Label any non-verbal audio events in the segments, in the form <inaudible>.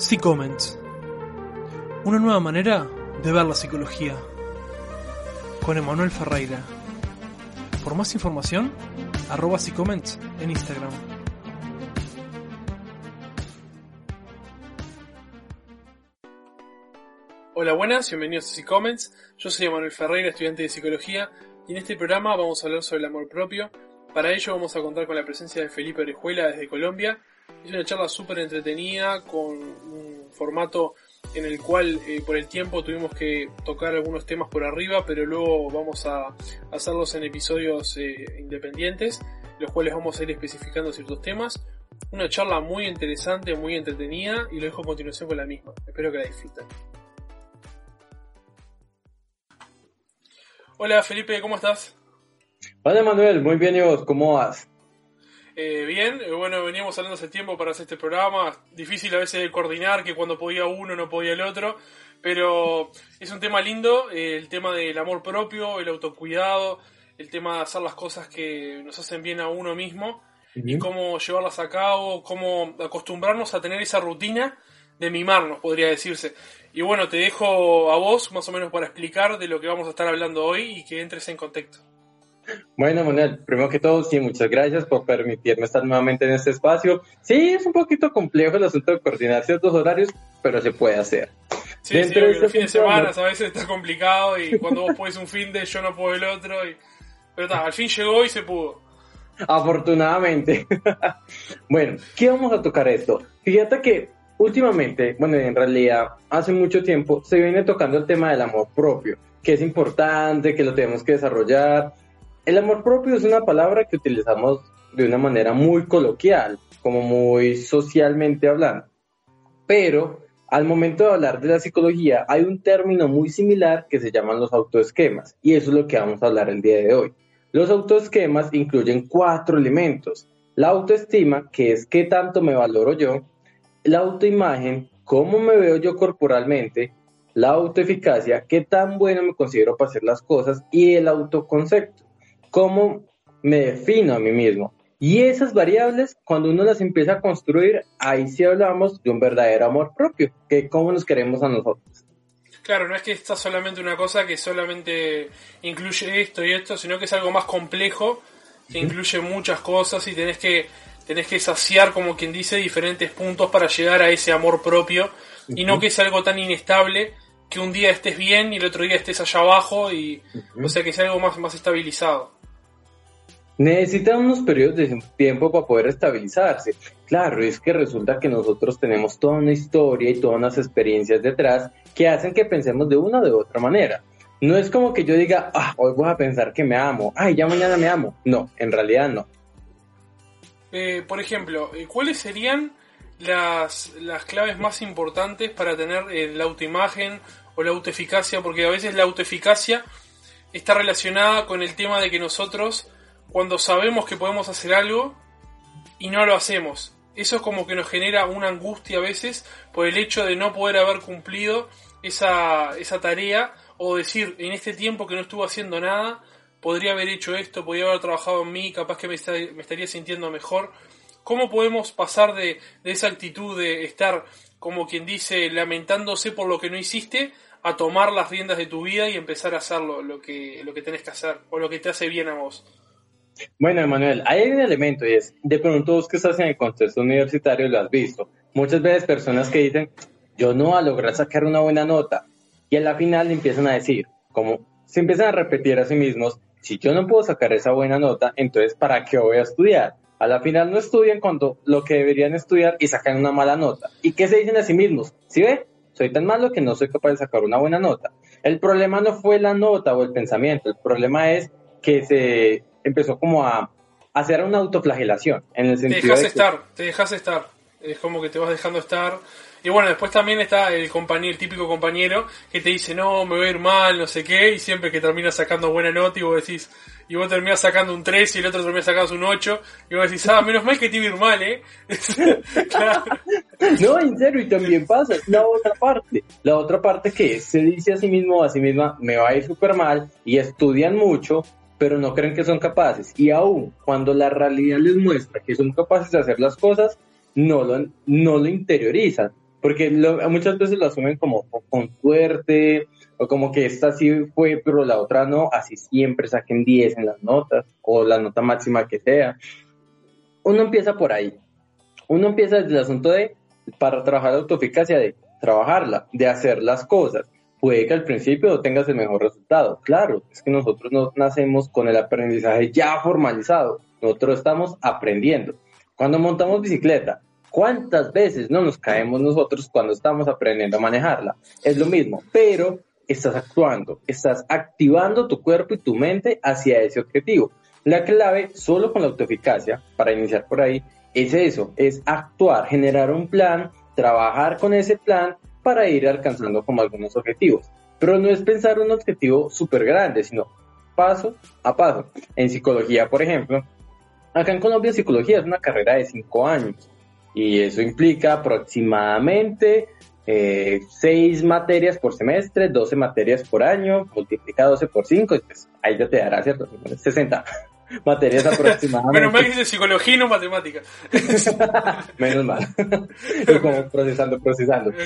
C-Comments. Una nueva manera de ver la psicología. Con Emanuel Ferreira. Por más información, arroba C-Comments en Instagram. Hola, buenas, bienvenidos a C-Comments. Yo soy Emanuel Ferreira, estudiante de psicología, y en este programa vamos a hablar sobre el amor propio. Para ello vamos a contar con la presencia de Felipe Orejuela desde Colombia. Es una charla súper entretenida con un formato en el cual eh, por el tiempo tuvimos que tocar algunos temas por arriba, pero luego vamos a hacerlos en episodios eh, independientes, los cuales vamos a ir especificando ciertos temas. Una charla muy interesante, muy entretenida y lo dejo a continuación con la misma. Espero que la disfruten. Hola Felipe, ¿cómo estás? Hola Manuel, muy bien y ¿cómo vas? Eh, bien, eh, bueno, veníamos hablando hace tiempo para hacer este programa, difícil a veces de coordinar, que cuando podía uno no podía el otro, pero es un tema lindo, eh, el tema del amor propio, el autocuidado, el tema de hacer las cosas que nos hacen bien a uno mismo y cómo llevarlas a cabo, cómo acostumbrarnos a tener esa rutina de mimarnos, podría decirse. Y bueno, te dejo a vos más o menos para explicar de lo que vamos a estar hablando hoy y que entres en contexto. Bueno, Manuel, primero que todo, sí, muchas gracias por permitirme estar nuevamente en este espacio. Sí, es un poquito complejo el asunto de coordinar ciertos horarios, pero se puede hacer. Sí, Dentro sí, de este los fines de semana a veces está complicado y cuando vos puedes un fin de yo no puedo el otro. Y... Pero está, al fin llegó y se pudo. Afortunadamente. <laughs> bueno, ¿qué vamos a tocar esto? Fíjate que últimamente, bueno, en realidad hace mucho tiempo se viene tocando el tema del amor propio, que es importante, que lo tenemos que desarrollar. El amor propio es una palabra que utilizamos de una manera muy coloquial, como muy socialmente hablando. Pero al momento de hablar de la psicología hay un término muy similar que se llaman los autoesquemas y eso es lo que vamos a hablar el día de hoy. Los autoesquemas incluyen cuatro elementos. La autoestima, que es qué tanto me valoro yo, la autoimagen, cómo me veo yo corporalmente, la autoeficacia, qué tan bueno me considero para hacer las cosas y el autoconcepto, cómo me defino a mí mismo. Y esas variables, cuando uno las empieza a construir, ahí sí hablamos de un verdadero amor propio, que cómo nos queremos a nosotros. Claro, no es que está solamente una cosa que solamente incluye esto y esto, sino que es algo más complejo, que incluye muchas cosas y tenés que tenés que saciar, como quien dice, diferentes puntos para llegar a ese amor propio y no que sea algo tan inestable que un día estés bien y el otro día estés allá abajo y o sea que sea algo más, más estabilizado. Necesita unos periodos de tiempo para poder estabilizarse. Claro, es que resulta que nosotros tenemos toda una historia y todas unas experiencias detrás que hacen que pensemos de una o de otra manera. No es como que yo diga, ah, hoy voy a pensar que me amo, ay, ya mañana me amo. No, en realidad no. Eh, por ejemplo, eh, ¿cuáles serían las, las, claves más importantes para tener eh, la autoimagen o la autoeficacia? Porque a veces la autoeficacia está relacionada con el tema de que nosotros, cuando sabemos que podemos hacer algo y no lo hacemos, eso es como que nos genera una angustia a veces por el hecho de no poder haber cumplido esa, esa tarea o decir, en este tiempo que no estuve haciendo nada, podría haber hecho esto, podría haber trabajado en mí, capaz que me, estaría sintiendo mejor. ¿Cómo podemos pasar de, esa actitud de estar, como quien dice, lamentándose por lo que no hiciste, a tomar las riendas de tu vida y empezar a hacer lo, que, lo que tenés que hacer o lo que te hace bien a vos? Bueno, Emanuel, hay un elemento y es, de pronto vos que estás en el contexto universitario lo has visto. Muchas veces personas que dicen, yo no voy a lograr sacar una buena nota y a la final empiezan a decir, como se empiezan a repetir a sí mismos, si yo no puedo sacar esa buena nota, entonces ¿para qué voy a estudiar? A la final no estudian cuando lo que deberían estudiar y sacan una mala nota. ¿Y qué se dicen a sí mismos? ¿Sí ve? Soy tan malo que no soy capaz de sacar una buena nota. El problema no fue la nota o el pensamiento, el problema es que se empezó como a hacer una autoflagelación. En el sentido te dejas estar, te dejas estar. Es como que te vas dejando estar y bueno, después también está el compañero, el típico compañero que te dice, no, me voy a ir mal, no sé qué, y siempre que termina sacando buena nota y vos decís, y vos terminás sacando un 3 y el otro termina sacando un 8, y vos decís, ah, menos mal que te iba a ir mal, ¿eh? <laughs> claro. <laughs> No, en serio, y también pasa, la otra parte, la otra parte que se dice a sí mismo, a sí misma, me va a ir súper mal, y estudian mucho, pero no creen que son capaces, y aún cuando la realidad les muestra que son capaces de hacer las cosas, no lo, no lo interiorizan porque muchas veces lo asumen como con suerte, o como que esta sí fue, pero la otra no, así siempre saquen 10 en las notas, o la nota máxima que sea. Uno empieza por ahí. Uno empieza desde el asunto de, para trabajar la autoeficacia, de trabajarla, de hacer las cosas. Puede que al principio tengas el mejor resultado. Claro, es que nosotros no nacemos con el aprendizaje ya formalizado. Nosotros estamos aprendiendo. Cuando montamos bicicleta, ¿cuántas veces no nos caemos nosotros cuando estamos aprendiendo a manejarla? Es lo mismo, pero estás actuando, estás activando tu cuerpo y tu mente hacia ese objetivo. La clave, solo con la autoeficacia, para iniciar por ahí, es eso, es actuar, generar un plan, trabajar con ese plan para ir alcanzando como algunos objetivos. Pero no es pensar un objetivo súper grande, sino paso a paso. En psicología, por ejemplo, acá en Colombia psicología es una carrera de cinco años y eso implica aproximadamente eh, seis materias por semestre, 12 materias por año, multiplica 12 por 5, pues ahí ya te dará, ¿cierto? 60 <laughs> materias aproximadamente. Menos mal que dice psicología y no matemática. <laughs> Menos mal. como procesando, procesando. <laughs>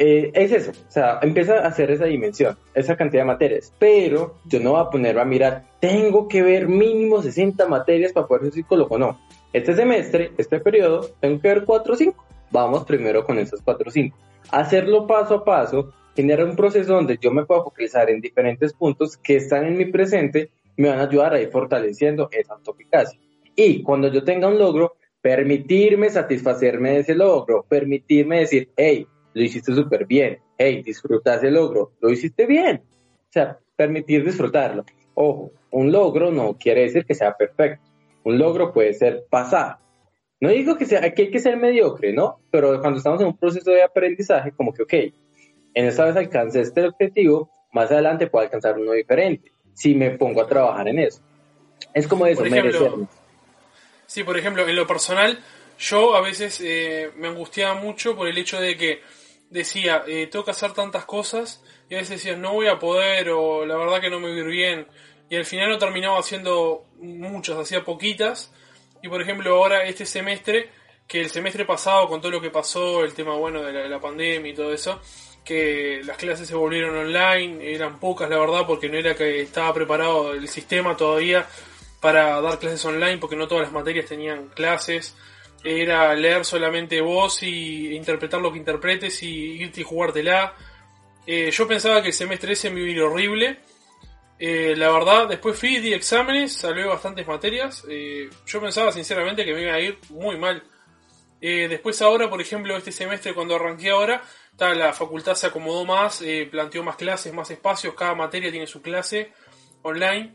Eh, es eso, o sea, empieza a hacer esa dimensión, esa cantidad de materias, pero yo no voy a ponerme a mirar, tengo que ver mínimo 60 materias para poder ser psicólogo, no. Este semestre, este periodo, tengo que ver 4 o 5. Vamos primero con esos 4 o 5. Hacerlo paso a paso genera un proceso donde yo me puedo focalizar en diferentes puntos que están en mi presente me van a ayudar a ir fortaleciendo esa autoeficacia. Y cuando yo tenga un logro, permitirme satisfacerme de ese logro, permitirme decir, hey, lo hiciste súper bien, hey, disfruta ese logro, lo hiciste bien. O sea, permitir disfrutarlo. Ojo, un logro no quiere decir que sea perfecto. Un logro puede ser pasar. No digo que, sea, que hay que ser mediocre, ¿no? Pero cuando estamos en un proceso de aprendizaje, como que, ok, en esta vez alcancé este objetivo, más adelante puedo alcanzar uno diferente si me pongo a trabajar en eso. Es como eso, ejemplo, Sí, por ejemplo, en lo personal, yo a veces eh, me angustiaba mucho por el hecho de que decía, eh, tengo que hacer tantas cosas, y a veces decía, no voy a poder, o la verdad que no me voy a ir bien, y al final no terminaba haciendo muchas, hacía poquitas, y por ejemplo ahora este semestre, que el semestre pasado con todo lo que pasó, el tema bueno de la pandemia y todo eso, que las clases se volvieron online, eran pocas la verdad porque no era que estaba preparado el sistema todavía para dar clases online porque no todas las materias tenían clases, era leer solamente vos y interpretar lo que interpretes y irte y jugártela. Eh, yo pensaba que el semestre ese me iba a ir horrible. Eh, la verdad, después fui, di exámenes, salvé bastantes materias. Eh, yo pensaba sinceramente que me iba a ir muy mal. después ahora, por ejemplo, este semestre cuando arranqué ahora, la facultad se acomodó más, eh, planteó más clases, más espacios, cada materia tiene su clase online.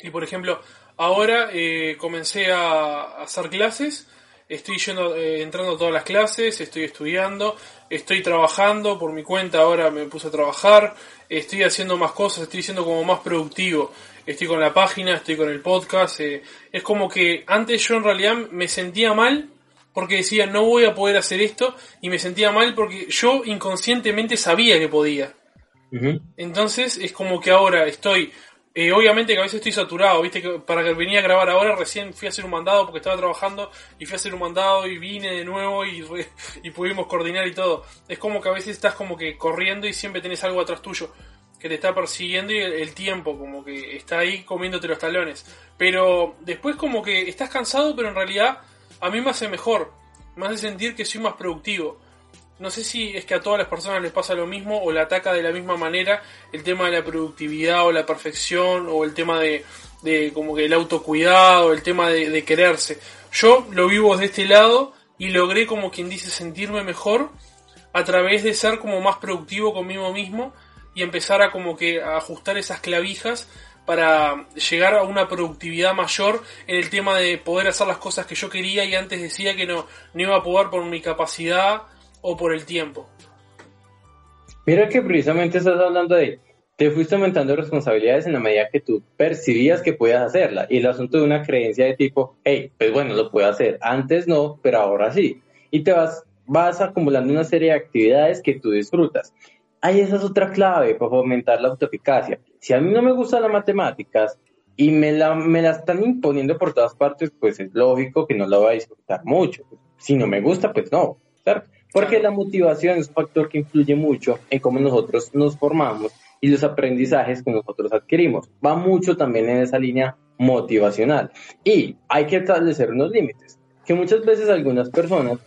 Y por ejemplo, ahora eh, comencé a, hacer clases, estoy yendo, eh, entrando a todas las clases, estoy estudiando, estoy trabajando por mi cuenta, ahora me puse a trabajar, estoy haciendo más cosas, estoy siendo como más productivo, estoy con la página, estoy con el podcast, es como que antes yo en realidad me sentía mal porque decía no voy a poder hacer esto y me sentía mal porque yo inconscientemente sabía que podía. Entonces es como que ahora estoy, eh, obviamente que a veces estoy saturado, viste que para que venía a grabar ahora recién fui a hacer un mandado porque estaba trabajando y fui a hacer un mandado y vine de nuevo y, <laughs> y pudimos coordinar y todo. Es como que a veces estás como que corriendo y siempre tenés algo atrás tuyo que te está persiguiendo y el, tiempo como que está ahí comiéndote los talones. Pero después como que estás cansado pero en realidad a mí me hace mejor, me hace sentir que soy más productivo. No sé si es que a todas las personas les pasa lo mismo o le ataca de la misma manera el tema de la productividad o la perfección o el tema de, de como que el autocuidado, el tema de, de quererse. Yo lo vivo de este lado y logré como quien dice sentirme mejor a través de ser como más productivo conmigo mismo y empezar a como que a ajustar esas clavijas para llegar a una productividad mayor en el tema de poder hacer las cosas que yo quería y antes decía que no, no iba a poder por mi capacidad o por el tiempo. Mira que precisamente estás hablando de, te fuiste aumentando responsabilidades en la medida que tú percibías que podías hacerla. Y el asunto de una creencia de tipo, hey, pues bueno, lo puedo hacer. Antes no, pero ahora sí. Y te vas, vas acumulando una serie de actividades que tú disfrutas. Ahí esa es otra clave para fomentar la autoeficacia si a mí no me gustan las matemáticas y me la, me la están imponiendo por todas partes, pues es lógico que no la voy a disfrutar mucho. Si no me gusta, pues no. Porque la motivación es un factor que influye mucho en cómo nosotros nos formamos y los aprendizajes que nosotros adquirimos. Va mucho también en esa línea motivacional. Y hay que establecer unos límites, que muchas veces algunas personas,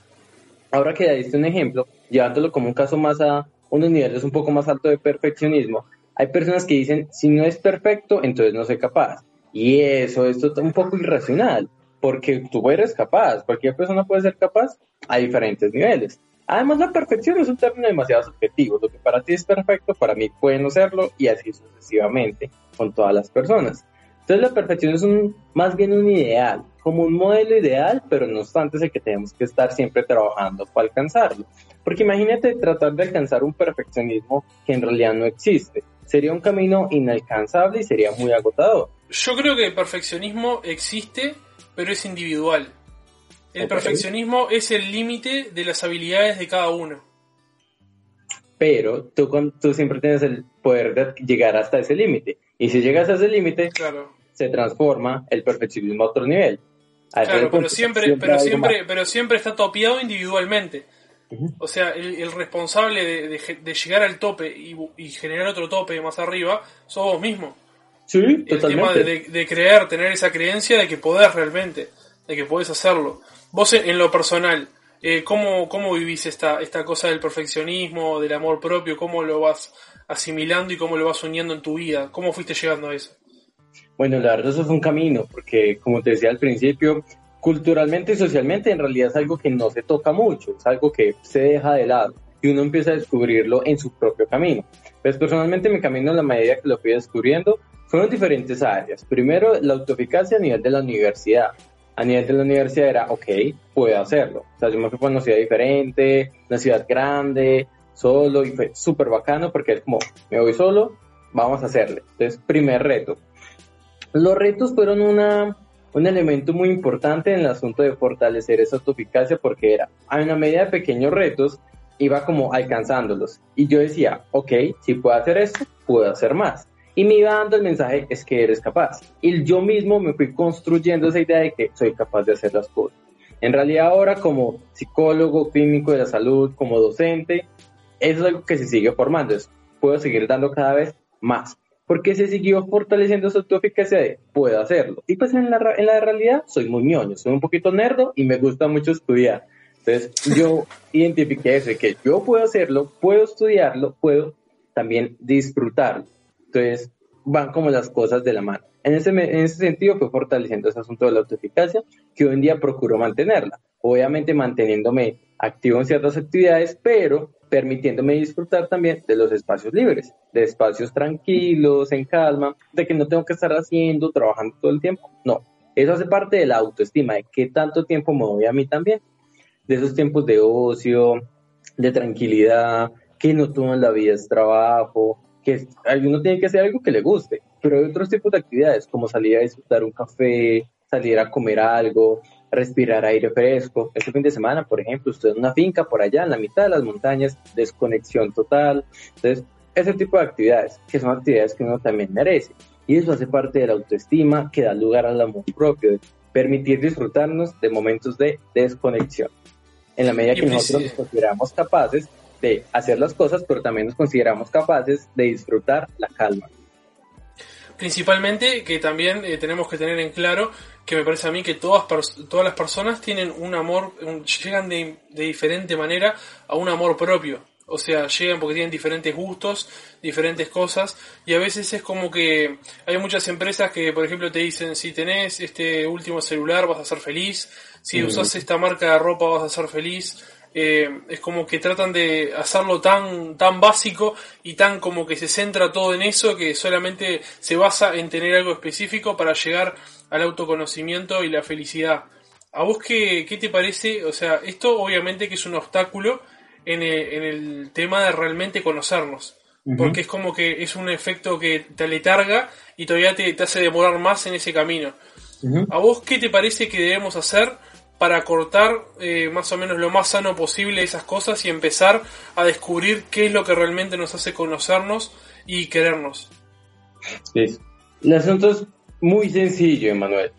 ahora que ya diste un ejemplo, llevándolo como un caso más a unos niveles un poco más altos de perfeccionismo, hay personas que dicen, si no es perfecto, entonces no soy capaz. Y eso es un poco irracional, porque tú eres capaz, cualquier persona puede ser capaz a diferentes niveles. Además, la perfección es un término demasiado subjetivo. Lo que para ti es perfecto, para mí puede no serlo, y así sucesivamente con todas las personas. Entonces, la perfección es un, más bien un ideal, como un modelo ideal, pero no obstante es el que tenemos que estar siempre trabajando para alcanzarlo. Porque imagínate tratar de alcanzar un perfeccionismo que en realidad no existe. Sería un camino inalcanzable y sería muy agotador. Yo creo que el perfeccionismo existe, pero es individual. El perfeccionismo es el límite de las habilidades de cada uno. Pero tú, tú siempre tienes el poder de llegar hasta ese límite. Y si llegas a ese límite, claro. Se transforma el perfeccionismo a otro nivel. claro, pero siempre, pero siempre, pero siempre está topeado individualmente. O sea, el, responsable de, llegar al tope y, generar otro tope más arriba, sos vos mismo. Sí, el totalmente. tema de, creer, tener esa creencia de que podés realmente, de que podés hacerlo. Vos en, lo personal, eh, ¿cómo, ¿cómo vivís esta, esta cosa del perfeccionismo, del amor propio? ¿Cómo lo vas asimilando y cómo lo vas uniendo en tu vida? ¿Cómo fuiste llegando a eso? Bueno, la verdad eso es un camino, porque como te decía al principio, culturalmente y socialmente en realidad es algo que no se toca mucho, es algo que se deja de lado y uno empieza a descubrirlo en su propio camino. Pues personalmente mi camino en la medida que lo fui descubriendo fueron diferentes áreas. Primero, la autoeficacia a nivel de la universidad a nivel de la universidad era, ok, puedo hacerlo. O sea, yo me fui para una ciudad diferente, una ciudad grande, solo, y fue súper bacano porque es como, me voy solo, vamos a hacerle. Entonces, primer reto. Los retos fueron una, un elemento muy importante en el asunto de fortalecer esa autoeficacia porque era, a una medida de pequeños retos, iba como alcanzándolos. Y yo decía, ok, si puedo hacer esto, puedo hacer más y me iba dando el mensaje es que eres capaz. Y yo mismo me fui construyendo esa idea de que soy capaz de hacer las cosas. En realidad ahora como psicólogo clínico de la salud, como docente, eso es algo que se sigue formando. puedo seguir dando cada vez más. Porque se siguió fortaleciendo su autoeficacia de puedo hacerlo. Y pues en la, en la realidad soy muy ñoño, soy un poquito nerdo y me gusta mucho estudiar. Entonces yo <laughs> identifiqué eso, que yo puedo hacerlo, puedo estudiarlo, puedo también disfrutarlo. Entonces, van como las cosas de la mano. En ese, en ese sentido fue fortaleciendo ese asunto de la autoeficacia, que hoy en día procuro mantenerla. Obviamente manteniéndome activo en ciertas actividades, pero permitiéndome disfrutar también de los espacios libres, de espacios tranquilos, en calma, de que no tengo que estar haciendo, trabajando todo el tiempo. No, eso hace parte de la autoestima, de qué tanto tiempo me doy a mí también, de esos tiempos de ocio, de tranquilidad, que no todo en la vida es trabajo, que uno tiene que hacer algo que le guste, pero hay otros tipos de actividades, como salir a disfrutar un café, salir a comer algo, respirar aire fresco. Este fin de semana, por ejemplo, usted en una finca por allá en la mitad de las montañas, desconexión total. Entonces, ese tipo de actividades, que son actividades que uno también merece. Y eso hace parte de la autoestima que da lugar al amor propio, de permitir disfrutarnos de momentos de desconexión. En la medida que nosotros nos consideramos capaces de hacer las cosas, pero también nos consideramos capaces de disfrutar la calma. Principalmente que también eh, tenemos que tener en claro que me parece a mí que todas, todas las personas tienen un amor, llegan de, de diferente manera a un amor propio. O sea, llegan porque tienen diferentes gustos, diferentes cosas, y a veces es como que hay muchas empresas que, por ejemplo, te dicen, si tenés este último celular vas a ser feliz, si usas esta marca de ropa vas a ser feliz, eh, es como que tratan de hacerlo tan, tan básico y tan como que se centra todo en eso que solamente se basa en tener algo específico para llegar al autoconocimiento y la felicidad. ¿A vos qué, qué te parece? O sea, esto obviamente que es un obstáculo en el, tema de realmente conocernos. Porque es como que es un efecto que te aletarga y todavía te, hace demorar más en ese camino. ¿A vos qué te parece que debemos hacer para cortar eh, más o menos lo más sano posible esas cosas y empezar a descubrir qué es lo que realmente nos hace conocernos y querernos. Sí. El asunto es muy sencillo, Emanuel.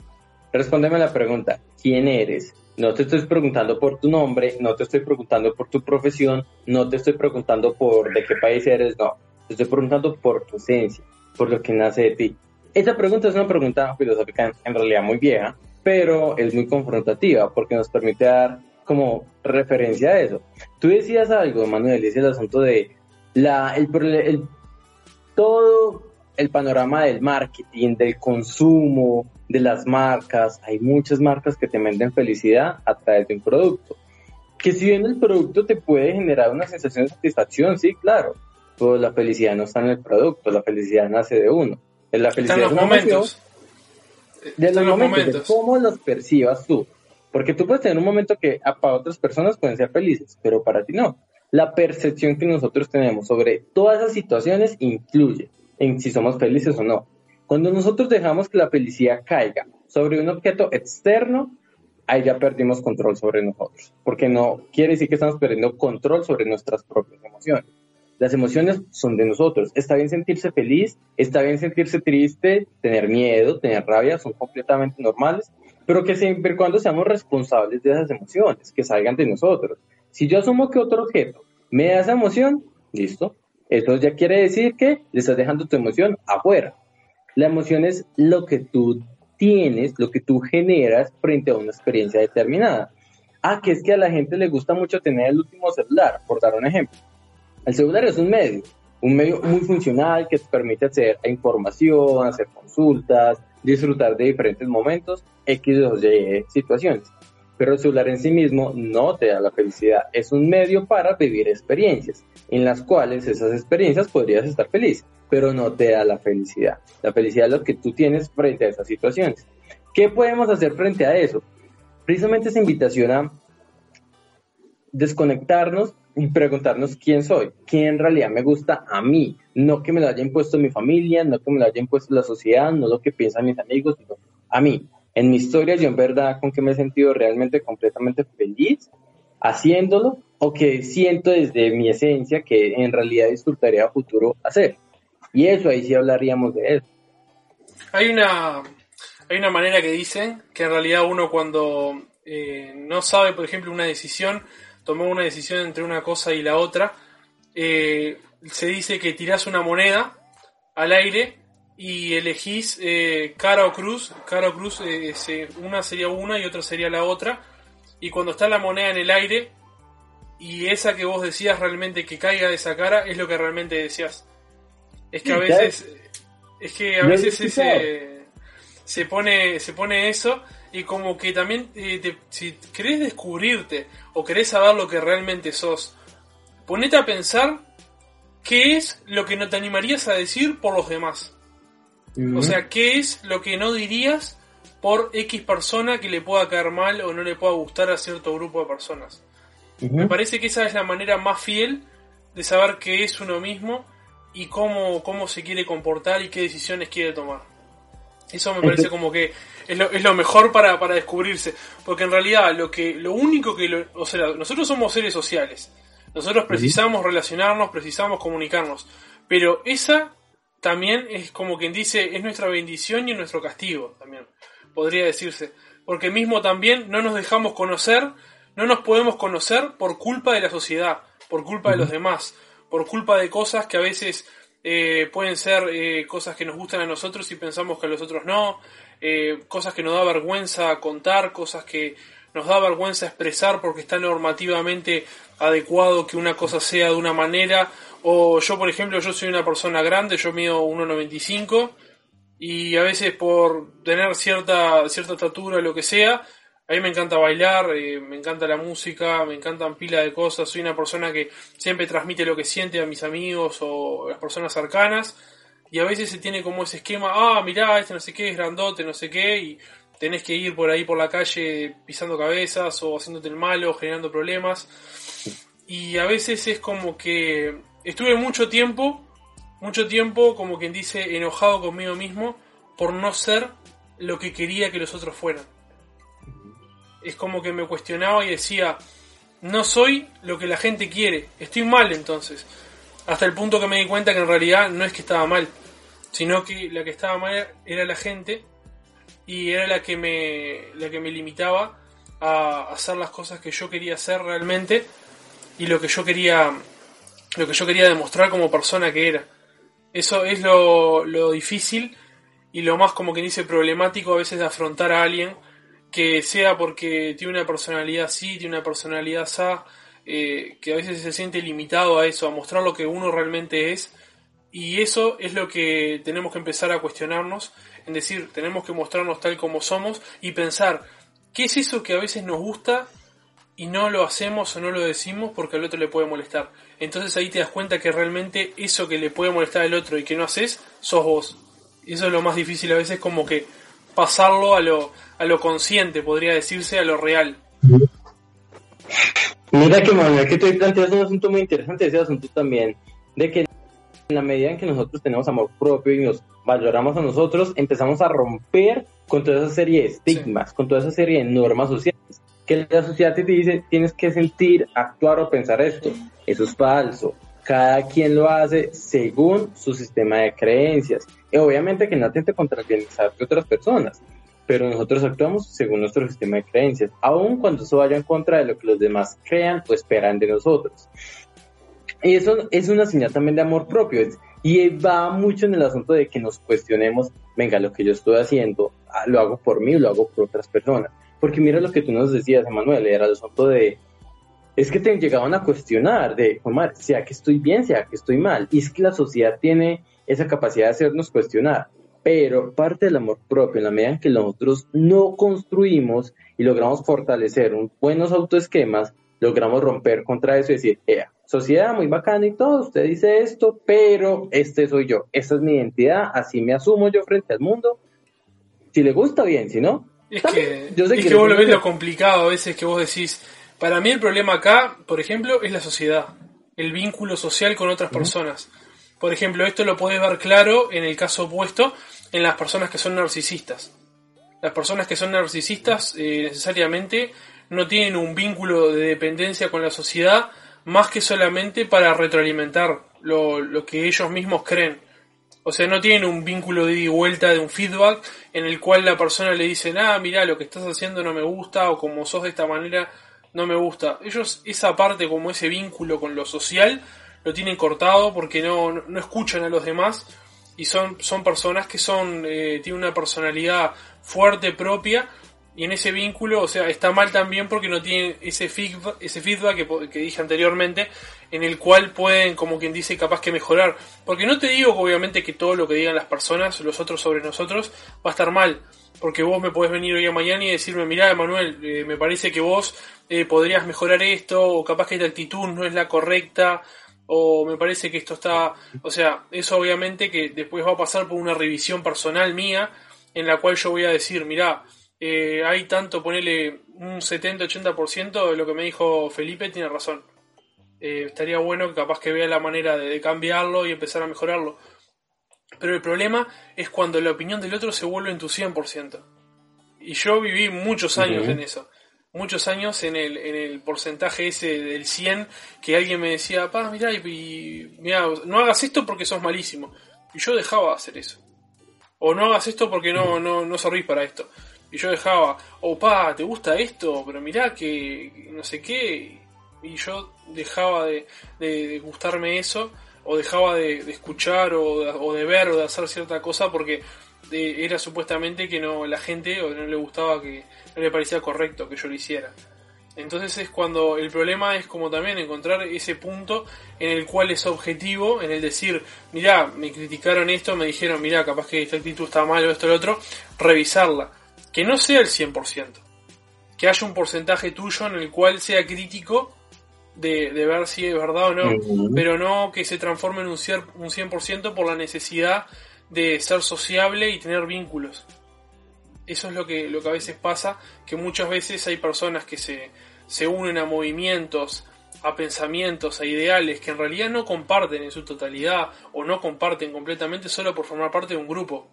Respóndeme la pregunta, ¿quién eres? No te estoy preguntando por tu nombre, no te estoy preguntando por tu profesión, no te estoy preguntando por de qué país eres, no. Te estoy preguntando por tu esencia, por lo que nace de ti. Esa pregunta es una pregunta filosófica en realidad muy vieja, pero es muy confrontativa porque nos permite dar como referencia a eso. Tú decías algo, Manuel, es el asunto de la, el, el, todo el panorama del marketing, del consumo, de las marcas. Hay muchas marcas que te venden felicidad a través de un producto. Que si bien el producto te puede generar una sensación de satisfacción, sí, claro, pero la felicidad no está en el producto, la felicidad nace de uno. La felicidad los momentos. De los, momentos, cómo los percibas tú. Porque tú puedes tener un momento que para otras personas pueden ser felices, pero para ti no. La percepción que nosotros tenemos sobre todas esas situaciones influye en si somos felices o no. Cuando nosotros dejamos que la felicidad caiga sobre un objeto externo, ahí ya perdimos control sobre nosotros, porque no quiere decir que estamos perdiendo control sobre nuestras propias emociones. Las emociones son de nosotros. Está bien sentirse feliz, está bien sentirse triste, tener miedo, tener rabia, son completamente normales, pero que siempre cuando seamos responsables de esas emociones, que salgan de nosotros. Si yo asumo que otro objeto me da esa emoción, listo. Eso ya quiere decir que le estás dejando tu emoción afuera. La emoción es lo que tú tienes, lo que tú generas frente a una experiencia determinada. Ah, que es que a la gente le gusta mucho tener el último celular, por dar un ejemplo. El celular es un medio, un medio muy funcional que te permite acceder a información, hacer consultas, disfrutar de diferentes momentos, X o Y situaciones. Pero el celular en sí mismo no te da la felicidad, es un medio para vivir experiencias, en las cuales esas experiencias podrías estar feliz pero no te da la felicidad. La felicidad es lo que tú tienes frente a esas situaciones. ¿Qué podemos hacer frente a eso? Precisamente esa invitación a desconectarnos y preguntarnos quién soy, quién en realidad me gusta a mí, no que me lo haya impuesto mi familia, no que me lo haya impuesto la sociedad, no lo que piensan mis amigos, sino a mí. En mi historia, yo en verdad con que me he sentido realmente completamente feliz haciéndolo o que siento desde mi esencia que en realidad disfrutaría a futuro hacer. Y eso ahí sí hablaríamos de eso. Hay una, hay una manera que dicen que en realidad uno cuando eh, no sabe, por ejemplo, una decisión, tomó una decisión entre una cosa y la otra, eh, se dice que tirás una moneda al aire y elegís eh, cara o cruz, cara o cruz, una sería una y otra sería la otra, y cuando está la moneda en el aire y esa que vos decías realmente que caiga de esa cara es lo que realmente decías. Es que a veces, es que a veces ese, se pone, se pone eso y como que también eh, si querés descubrirte o querés saber lo que realmente sos, ponete a pensar qué es lo que no te animarías a decir por los demás. O sea, qué es lo que no dirías por X persona que le pueda caer mal o no le pueda gustar a cierto grupo de personas. Me parece que esa es la manera más fiel de saber qué es uno mismo y cómo, cómo se quiere comportar y qué decisiones quiere tomar. Eso me parece como que es lo, es lo mejor para, para, descubrirse. Porque en realidad lo que lo único que... o sea, nosotros somos seres sociales. Nosotros precisamos relacionarnos, precisamos comunicarnos. Pero esa también es como quien dice, es nuestra bendición y nuestro castigo también. Podría decirse. Porque mismo también no nos dejamos conocer, no nos podemos conocer por culpa de la sociedad, por culpa de los demás por culpa de cosas que a veces eh, pueden ser eh, cosas que nos gustan a nosotros y pensamos que a los otros no, eh, cosas que nos da vergüenza contar, cosas que nos da vergüenza expresar porque está normativamente adecuado que una cosa sea de una manera, o yo por ejemplo, yo soy una persona grande, yo mido 1,95 y a veces por tener cierta, cierta estatura lo que sea, a mí me encanta bailar, eh, me encanta la música, me encantan pila de cosas. Soy una persona que siempre transmite lo que siente a mis amigos o a las personas cercanas. Y a veces se tiene como ese esquema, ah, mirá, este no sé qué, es grandote, no sé qué, y tenés que ir por ahí por la calle pisando cabezas o haciéndote el malo, generando problemas. Y a veces es como que estuve mucho tiempo, mucho tiempo, como quien dice, enojado conmigo mismo por no ser lo que quería que los otros fueran es como que me cuestionaba y decía, no soy lo que la gente quiere, estoy mal entonces. Hasta el punto que me di cuenta que en realidad no es que estaba mal, sino que la que estaba mal era la gente y era la que me, la que me limitaba a hacer las cosas que yo quería hacer realmente y lo que yo quería lo que yo quería demostrar como persona que era. Eso es lo, lo difícil y lo más como que dice problemático a veces de afrontar a alguien que sea porque tiene una personalidad así, tiene una personalidad sa, eh, que a veces se siente limitado a eso, a mostrar lo que uno realmente es. Y eso es lo que tenemos que empezar a cuestionarnos, en decir, tenemos que mostrarnos tal como somos y pensar, ¿qué es eso que a veces nos gusta y no lo hacemos o no lo decimos porque al otro le puede molestar? Entonces ahí te das cuenta que realmente eso que le puede molestar al otro y que no haces, sos vos. Eso es lo más difícil a veces, como que pasarlo a lo, a lo consciente, podría decirse, a lo real. Mira que Manuel, que tú planteas un asunto muy interesante, ese asunto también, de que en la medida en que nosotros tenemos amor propio y nos valoramos a nosotros, empezamos a romper con toda esa serie de estigmas, con toda esa serie de normas sociales, que la sociedad te dice, tienes que sentir, actuar o pensar esto. Eso es falso. Cada quien lo hace según su sistema de creencias. Y obviamente que no atente contra el bienestar de otras personas, pero nosotros actuamos según nuestro sistema de creencias, aun cuando eso vaya en contra de lo que los demás crean o esperan de nosotros. Y eso es una señal también de amor propio. Y va mucho en el asunto de que nos cuestionemos, venga, lo que yo estoy haciendo, ah, lo hago por mí o lo hago por otras personas. Porque mira lo que tú nos decías, Emanuel, era el asunto de, es que te llegaban a cuestionar de, Omar, sea que estoy bien, sea que estoy mal. Y es que la sociedad tiene esa capacidad de hacernos cuestionar. Pero parte del amor propio, en la medida en que nosotros no construimos y logramos fortalecer un, buenos autoesquemas, logramos romper contra eso y decir, ea, sociedad muy bacana y todo, usted dice esto, pero este soy yo, esta es mi identidad, así me asumo yo frente al mundo. Si le gusta, bien, si no, es que, yo sé que, vos lo ves lo complicado a veces que vos decís, para mí el problema acá, por ejemplo, es la sociedad, el vínculo social con otras personas. Por ejemplo, esto lo podés ver claro en el caso opuesto en las personas que son narcisistas. Las personas que son narcisistas eh, necesariamente no tienen un vínculo de dependencia con la sociedad más que solamente para retroalimentar lo, lo que ellos mismos creen. O sea, no tienen un vínculo de ida y vuelta, de un feedback, en el cual la persona le dice, ah, mira, lo que estás haciendo no me gusta, o como sos de esta manera, no me gusta. Ellos esa parte como ese vínculo con lo social lo tienen cortado porque no, no escuchan a los demás y son, son personas que son eh, tienen una personalidad fuerte propia y en ese vínculo, o sea, está mal también porque no tienen ese feedback, ese feedback que, que, dije anteriormente, en el cual pueden, como quien dice, capaz que mejorar. Porque no te digo obviamente que todo lo que digan las personas, los otros sobre nosotros, va a estar mal. Porque vos me podés venir hoy a mañana y decirme, mirá, Emanuel, eh, me parece que vos eh, podrías mejorar esto, o capaz que esta actitud no es la correcta, o me parece que esto está, o sea, eso obviamente que después va a pasar por una revisión personal mía, en la cual yo voy a decir, mirá, eh, hay tanto, ponele un 70-80% de lo que me dijo Felipe, tiene razón. Eh, estaría bueno que capaz que vea la manera de, cambiarlo y empezar a mejorarlo. Pero el problema es cuando la opinión del otro se vuelve en tu 100%. Y yo viví muchos años en eso muchos años en el, en el porcentaje ese del 100 que alguien me decía, pa, mirá, y, no hagas esto porque sos malísimo. Y yo dejaba de hacer eso. O no hagas esto porque no, no, no servís para esto. Y yo dejaba, o pa, ¿te gusta esto? Pero mirá que no sé qué. Y yo dejaba de, de, gustarme eso, o dejaba de, escuchar, o o de ver, o de hacer cierta cosa porque era supuestamente que no la gente o no le gustaba que no le parecía correcto que yo lo hiciera. Entonces es cuando el problema es como también encontrar ese punto en el cual es objetivo, en el decir, mirá, me criticaron esto, me dijeron, mirá, capaz que esta actitud está mal o esto o lo otro, revisarla. Que no sea el 100%. Que haya un porcentaje tuyo en el cual sea crítico de, de ver si es verdad o no, pero no que se transforme en un, un 100% por la necesidad de ser sociable y tener vínculos. Eso es lo que, lo que a veces pasa, que muchas veces hay personas que se, se unen a movimientos, a pensamientos, a ideales que en realidad no comparten en su totalidad o no comparten completamente solo por formar parte de un grupo.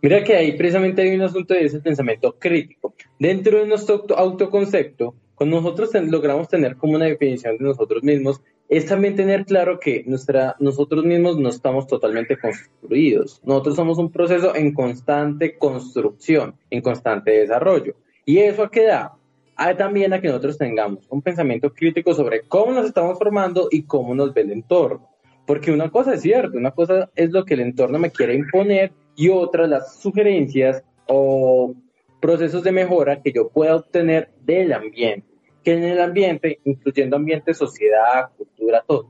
Mira que ahí precisamente hay un asunto de ese pensamiento crítico. Dentro de nuestro autoconcepto, cuando nosotros logramos tener como una definición de nosotros mismos, es también tener claro que nuestra, nosotros mismos no estamos totalmente construidos. Nosotros somos un proceso en constante construcción, en constante desarrollo. ¿Y eso a qué da? A también a que nosotros tengamos un pensamiento crítico sobre cómo nos estamos formando y cómo nos ve el entorno. Porque una cosa es cierto, una cosa es lo que el entorno me quiere imponer y otra las sugerencias o procesos de mejora que yo pueda obtener del ambiente que en el ambiente, incluyendo ambiente, sociedad, cultura, todo,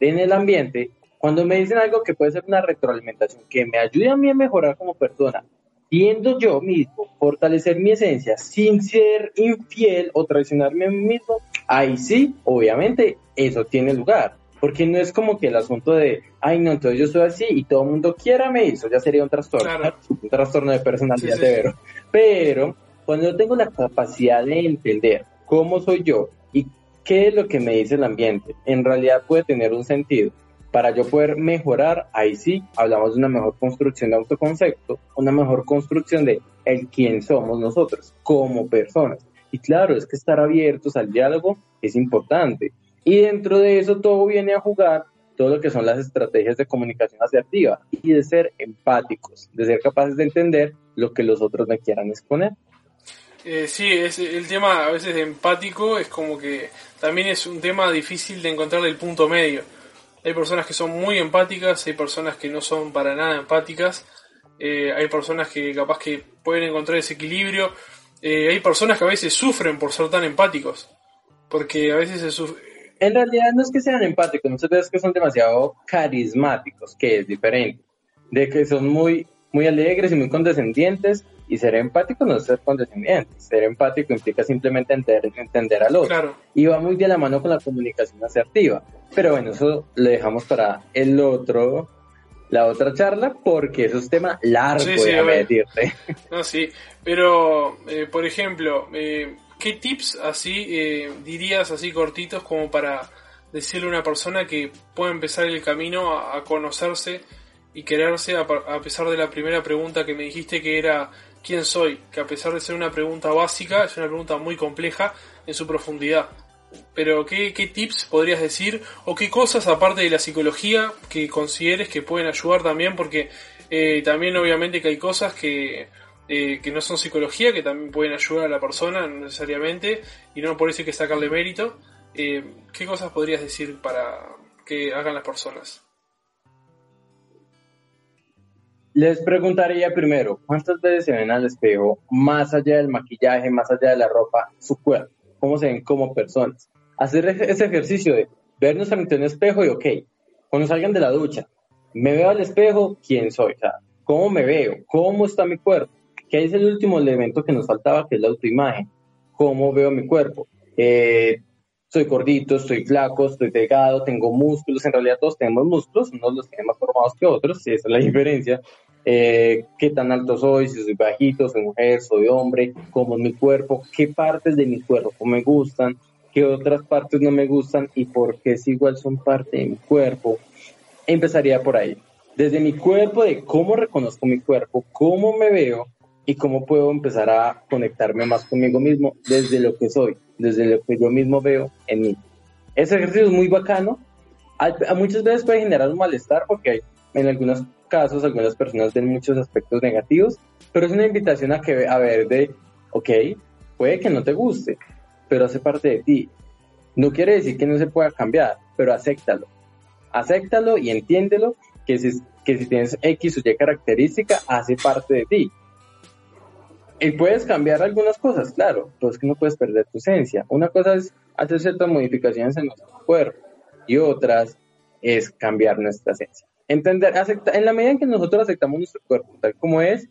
en el ambiente, cuando me dicen algo que puede ser una retroalimentación que me ayude a mí a mejorar como persona, viendo yo mismo fortalecer mi esencia sin ser infiel o traicionarme a mí mismo, ahí sí, obviamente, eso tiene lugar. Porque no es como que el asunto de, ay, no, entonces yo soy así y todo el mundo quiérame, eso ya sería un trastorno, un trastorno de personalidad severo. Pero cuando yo tengo la capacidad de entender cómo soy yo y qué es lo que me dice el ambiente, en realidad puede tener un sentido. Para yo poder mejorar, ahí sí hablamos de una mejor construcción de autoconcepto, una mejor construcción de el quién somos nosotros como personas. Y claro, es que estar abiertos al diálogo es importante. Y dentro de eso todo viene a jugar todo lo que son las estrategias de comunicación asertiva y de ser empáticos, de ser capaces de entender lo que los otros me quieran exponer. Eh, sí, es, el tema a veces de empático es como que también es un tema difícil de encontrar el punto medio. Hay personas que son muy empáticas, hay personas que no son para nada empáticas, eh, hay personas que capaz que pueden encontrar ese equilibrio, eh, hay personas que a veces sufren por ser tan empáticos, porque a veces se sufre... En realidad no es que sean empáticos, muchas veces que son demasiado carismáticos, que es diferente, de que son muy, muy alegres y muy condescendientes y ser empático no es ser condescendiente. Ser empático implica simplemente entender, entender al otro. Y va muy de la mano con la comunicación asertiva. Pero bueno, eso lo dejamos para el otro, la otra charla, porque eso es tema largo, sí, decirte. <laughs> No, sí. Pero, eh, por ejemplo, eh, ¿qué tips así eh, dirías así cortitos como para decirle a una persona que puede empezar el camino a, conocerse y quererse a, pesar de la primera pregunta que me dijiste que era quién soy, que a pesar de ser una pregunta básica, es una pregunta muy compleja en su profundidad. Pero ¿qué, tips podrías decir o qué cosas aparte de la psicología que consideres que pueden ayudar también? Porque eh, también obviamente que hay cosas que, eh, que no son psicología, que también pueden ayudar a la persona necesariamente y no por eso hay que sacarle mérito. Eh, ¿Qué cosas podrías decir para que hagan las personas? Les preguntaría primero, ¿cuántas veces se ven al espejo, más allá del maquillaje, más allá de la ropa, su cuerpo? ¿Cómo se ven como personas? Hacer ese ejercicio de vernos frente a un espejo y, ok, cuando salgan de la ducha, me veo al espejo, ¿quién soy? ¿cómo me veo? ¿Cómo está mi cuerpo? Que es el último elemento que nos faltaba, que es la autoimagen. ¿Cómo veo mi cuerpo? Eh, soy gordito, estoy flaco, estoy delgado, tengo músculos, en realidad todos tenemos músculos, unos los tienen más formados que otros, esa es la diferencia. Eh, qué tan alto soy, si soy bajito, soy mujer, soy hombre, cómo es mi cuerpo, qué partes de mi cuerpo me gustan, qué otras partes no me gustan y por qué si igual son parte de mi cuerpo. Empezaría por ahí. Desde mi cuerpo, de cómo reconozco mi cuerpo, cómo me veo y cómo puedo empezar a conectarme más conmigo mismo desde lo que soy desde lo que yo mismo veo en mí. Ese ejercicio es muy bacano. A, muchas veces puede generar un malestar porque hay, en algunos casos algunas personas ven muchos aspectos negativos, pero es una invitación a, que, a ver de, ok, puede que no te guste, pero hace parte de ti. No quiere decir que no se pueda cambiar, pero acéptalo. Acéptalo y entiéndelo que si, que si tienes X o Y característica, hace parte de ti. Y puedes cambiar algunas cosas, claro, pero es que no puedes perder tu esencia. Una cosa es hacer ciertas modificaciones en nuestro cuerpo y otras es cambiar nuestra esencia. Entender, aceptar, en la medida en que nosotros aceptamos nuestro cuerpo tal como es,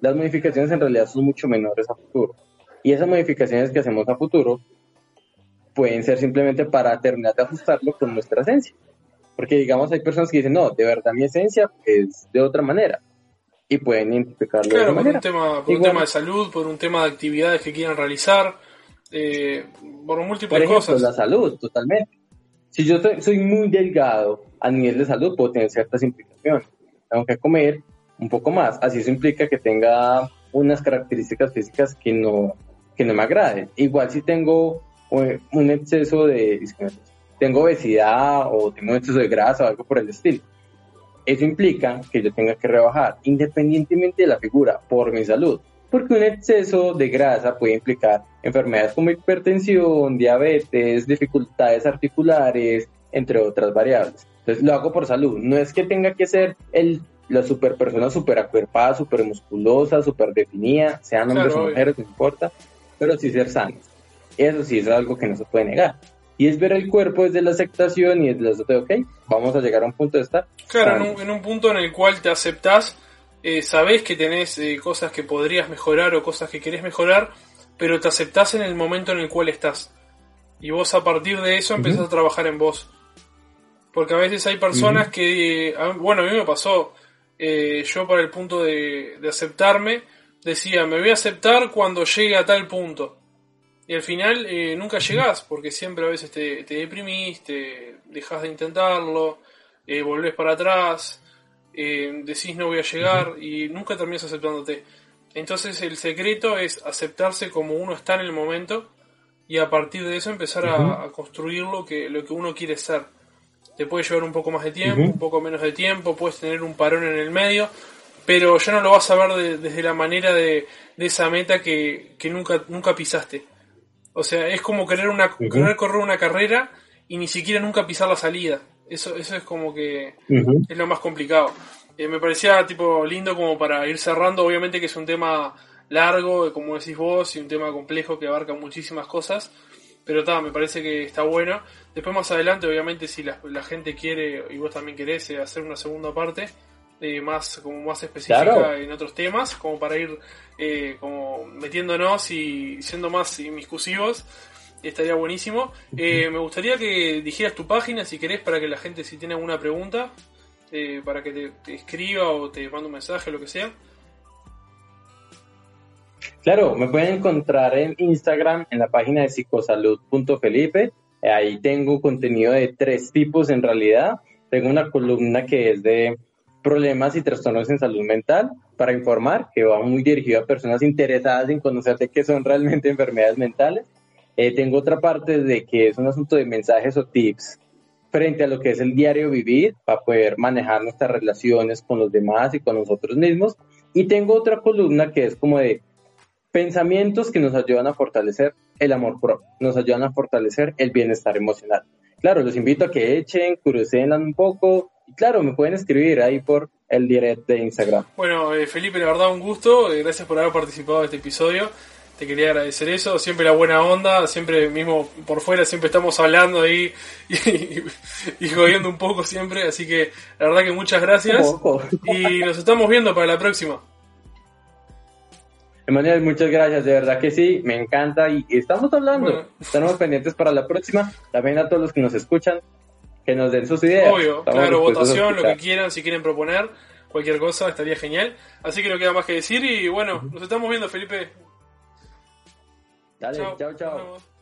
las modificaciones en realidad son mucho menores a futuro. Y esas modificaciones que hacemos a futuro pueden ser simplemente para terminar de ajustarlo con nuestra esencia. Porque digamos, hay personas que dicen, no, de verdad mi esencia es de otra manera y pueden identificarlo. Claro, por, Un, tema, por un tema de salud, por un tema de actividades que quieran realizar, eh, por múltiples por ejemplo, La salud, totalmente. Si yo soy, muy delgado a nivel de salud, puedo tener ciertas implicaciones. Tengo que comer un poco más. Así eso implica que tenga unas características físicas que no, que no me agraden. Igual si tengo eh, un exceso de tengo obesidad o tengo exceso de grasa o algo por el estilo. Eso implica que yo tenga que rebajar, independientemente de la figura, por mi salud. Porque un exceso de grasa puede implicar enfermedades como hipertensión, diabetes, dificultades articulares, entre otras variables. Entonces lo hago por salud. No es que tenga que ser el, la super persona super acuerpada, super musculosa, super definida, sean hombres o mujeres, no importa, pero sí ser sanos. Eso sí es algo que no se puede negar. Y es ver el cuerpo desde la aceptación y desde la ok, vamos a llegar a un punto de estar. Claro, en un, punto en el cual te aceptás, eh, sabés que tenés eh, cosas que podrías mejorar o cosas que querés mejorar, pero te aceptás en el momento en el cual estás. Y vos a partir de eso empezás a trabajar en vos. Porque a veces hay personas que, bueno, a mí me pasó, eh, yo para el punto de, aceptarme, decía, me voy a aceptar cuando llegue a tal punto. Y al final eh, nunca llegás, porque siempre a veces te, te deprimís, te dejas de intentarlo, eh, volvés para atrás, eh, decís no voy a llegar y nunca terminas aceptándote. Entonces el secreto es aceptarse como uno está en el momento y a partir de eso empezar a, a, construir lo que, lo que uno quiere ser te puede llevar un poco más de tiempo, un poco menos de tiempo, puedes tener un parón en el medio, pero ya no lo vas a ver desde la manera de, esa meta que, nunca, nunca pisaste. O sea, es como querer, una, correr una carrera y ni siquiera nunca pisar la salida. Eso, eso es como que es lo más complicado. Eh, me parecía tipo lindo como para ir cerrando, obviamente que es un tema largo, como decís vos, y un tema complejo que abarca muchísimas cosas. Pero está, me parece que está bueno. Después más adelante, obviamente, si la, gente quiere y vos también querés eh, hacer una segunda parte, eh, más como más específica en otros temas, como para ir eh, como metiéndonos y siendo más inmiscusivos, estaría buenísimo. me gustaría que dijeras tu página si querés para que la gente si tiene alguna pregunta, para que te, te, escriba o te mande un mensaje, lo que sea. Claro, me pueden encontrar en Instagram en la página de psicosalud.felipe. Ahí tengo contenido de tres tipos en realidad. Tengo una columna que es de problemas y trastornos en salud mental para informar, que va muy dirigido a personas interesadas en conocer de qué son realmente <laughs> enfermedades mentales. Eh, tengo otra parte de que es un asunto de mensajes o tips frente a lo que es el diario vivir para poder manejar nuestras relaciones con los demás y con nosotros mismos. Y tengo otra columna que es como de Pensamientos que nos ayudan a fortalecer el amor propio, nos ayudan a fortalecer el bienestar emocional. Claro, los invito a que echen, curiosen un poco y claro, me pueden escribir ahí por el direct de Instagram. Bueno, eh, Felipe, la verdad un gusto, eh, gracias por haber participado de este episodio. Te quería agradecer eso, siempre la buena onda, siempre mismo por fuera, siempre estamos hablando ahí <laughs> y, jodiendo un poco siempre, así que la verdad que muchas gracias y nos estamos viendo para la próxima. Emanuel, muchas gracias, de verdad que sí, me encanta y estamos hablando. Estamos pendientes para la próxima. También a todos los que nos escuchan, que nos den sus ideas. Obvio, claro, votación, lo que quieran, si quieren proponer cualquier cosa, estaría genial. Así que no queda más que decir y bueno, nos estamos viendo, Felipe. Dale, chao, chao.